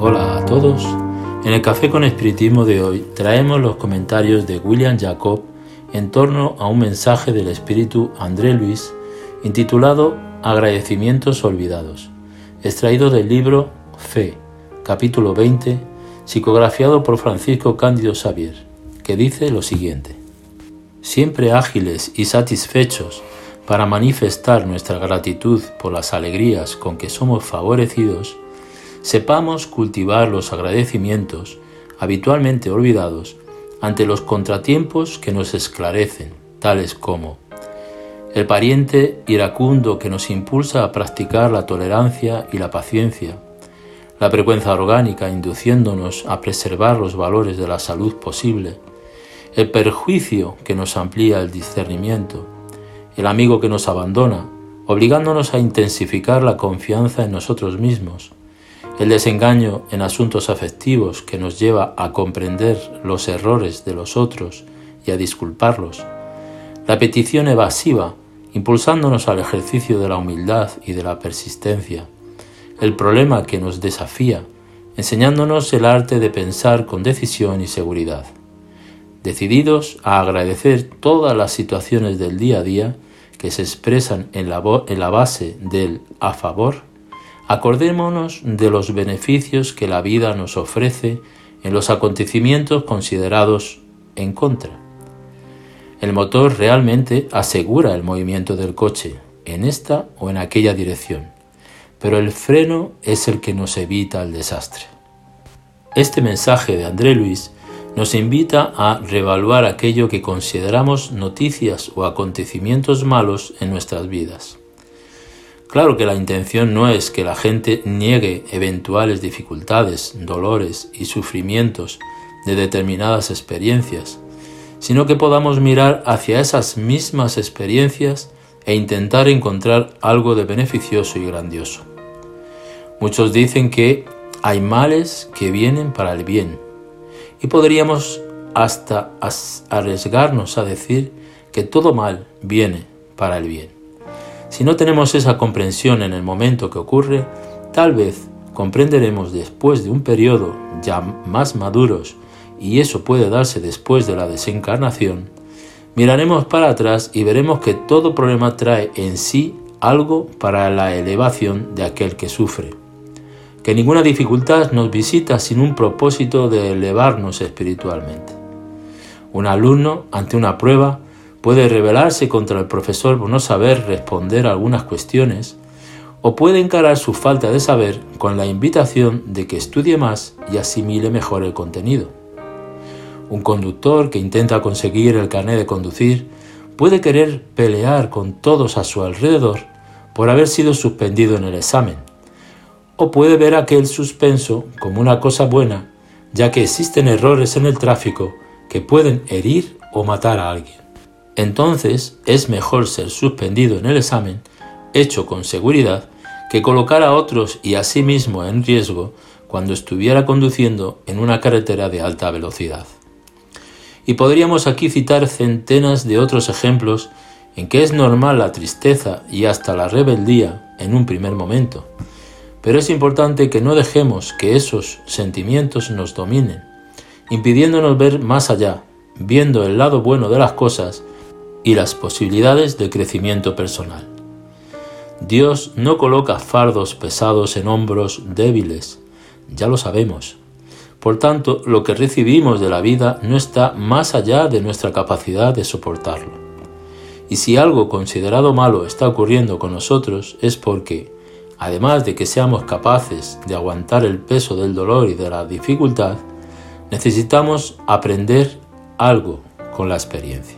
Hola a todos. En el Café con Espiritismo de hoy traemos los comentarios de William Jacob en torno a un mensaje del espíritu André Luis intitulado Agradecimientos Olvidados, extraído del libro Fe, capítulo 20, psicografiado por Francisco Cándido Xavier, que dice lo siguiente. Siempre ágiles y satisfechos para manifestar nuestra gratitud por las alegrías con que somos favorecidos, sepamos cultivar los agradecimientos habitualmente olvidados ante los contratiempos que nos esclarecen, tales como el pariente iracundo que nos impulsa a practicar la tolerancia y la paciencia, la frecuencia orgánica induciéndonos a preservar los valores de la salud posible, el perjuicio que nos amplía el discernimiento, el amigo que nos abandona, obligándonos a intensificar la confianza en nosotros mismos, el desengaño en asuntos afectivos que nos lleva a comprender los errores de los otros y a disculparlos, la petición evasiva impulsándonos al ejercicio de la humildad y de la persistencia, el problema que nos desafía, enseñándonos el arte de pensar con decisión y seguridad. Decididos a agradecer todas las situaciones del día a día que se expresan en la, en la base del a favor, Acordémonos de los beneficios que la vida nos ofrece en los acontecimientos considerados en contra. El motor realmente asegura el movimiento del coche en esta o en aquella dirección, pero el freno es el que nos evita el desastre. Este mensaje de André Luis nos invita a revaluar aquello que consideramos noticias o acontecimientos malos en nuestras vidas. Claro que la intención no es que la gente niegue eventuales dificultades, dolores y sufrimientos de determinadas experiencias, sino que podamos mirar hacia esas mismas experiencias e intentar encontrar algo de beneficioso y grandioso. Muchos dicen que hay males que vienen para el bien, y podríamos hasta arriesgarnos a decir que todo mal viene para el bien. Si no tenemos esa comprensión en el momento que ocurre, tal vez comprenderemos después de un periodo ya más maduros, y eso puede darse después de la desencarnación, miraremos para atrás y veremos que todo problema trae en sí algo para la elevación de aquel que sufre. Que ninguna dificultad nos visita sin un propósito de elevarnos espiritualmente. Un alumno ante una prueba puede rebelarse contra el profesor por no saber responder a algunas cuestiones, o puede encarar su falta de saber con la invitación de que estudie más y asimile mejor el contenido. Un conductor que intenta conseguir el carnet de conducir puede querer pelear con todos a su alrededor por haber sido suspendido en el examen, o puede ver aquel suspenso como una cosa buena, ya que existen errores en el tráfico que pueden herir o matar a alguien entonces es mejor ser suspendido en el examen, hecho con seguridad, que colocar a otros y a sí mismo en riesgo cuando estuviera conduciendo en una carretera de alta velocidad. Y podríamos aquí citar centenas de otros ejemplos en que es normal la tristeza y hasta la rebeldía en un primer momento. Pero es importante que no dejemos que esos sentimientos nos dominen, impidiéndonos ver más allá, viendo el lado bueno de las cosas y las posibilidades de crecimiento personal. Dios no coloca fardos pesados en hombros débiles, ya lo sabemos. Por tanto, lo que recibimos de la vida no está más allá de nuestra capacidad de soportarlo. Y si algo considerado malo está ocurriendo con nosotros es porque, además de que seamos capaces de aguantar el peso del dolor y de la dificultad, necesitamos aprender algo con la experiencia.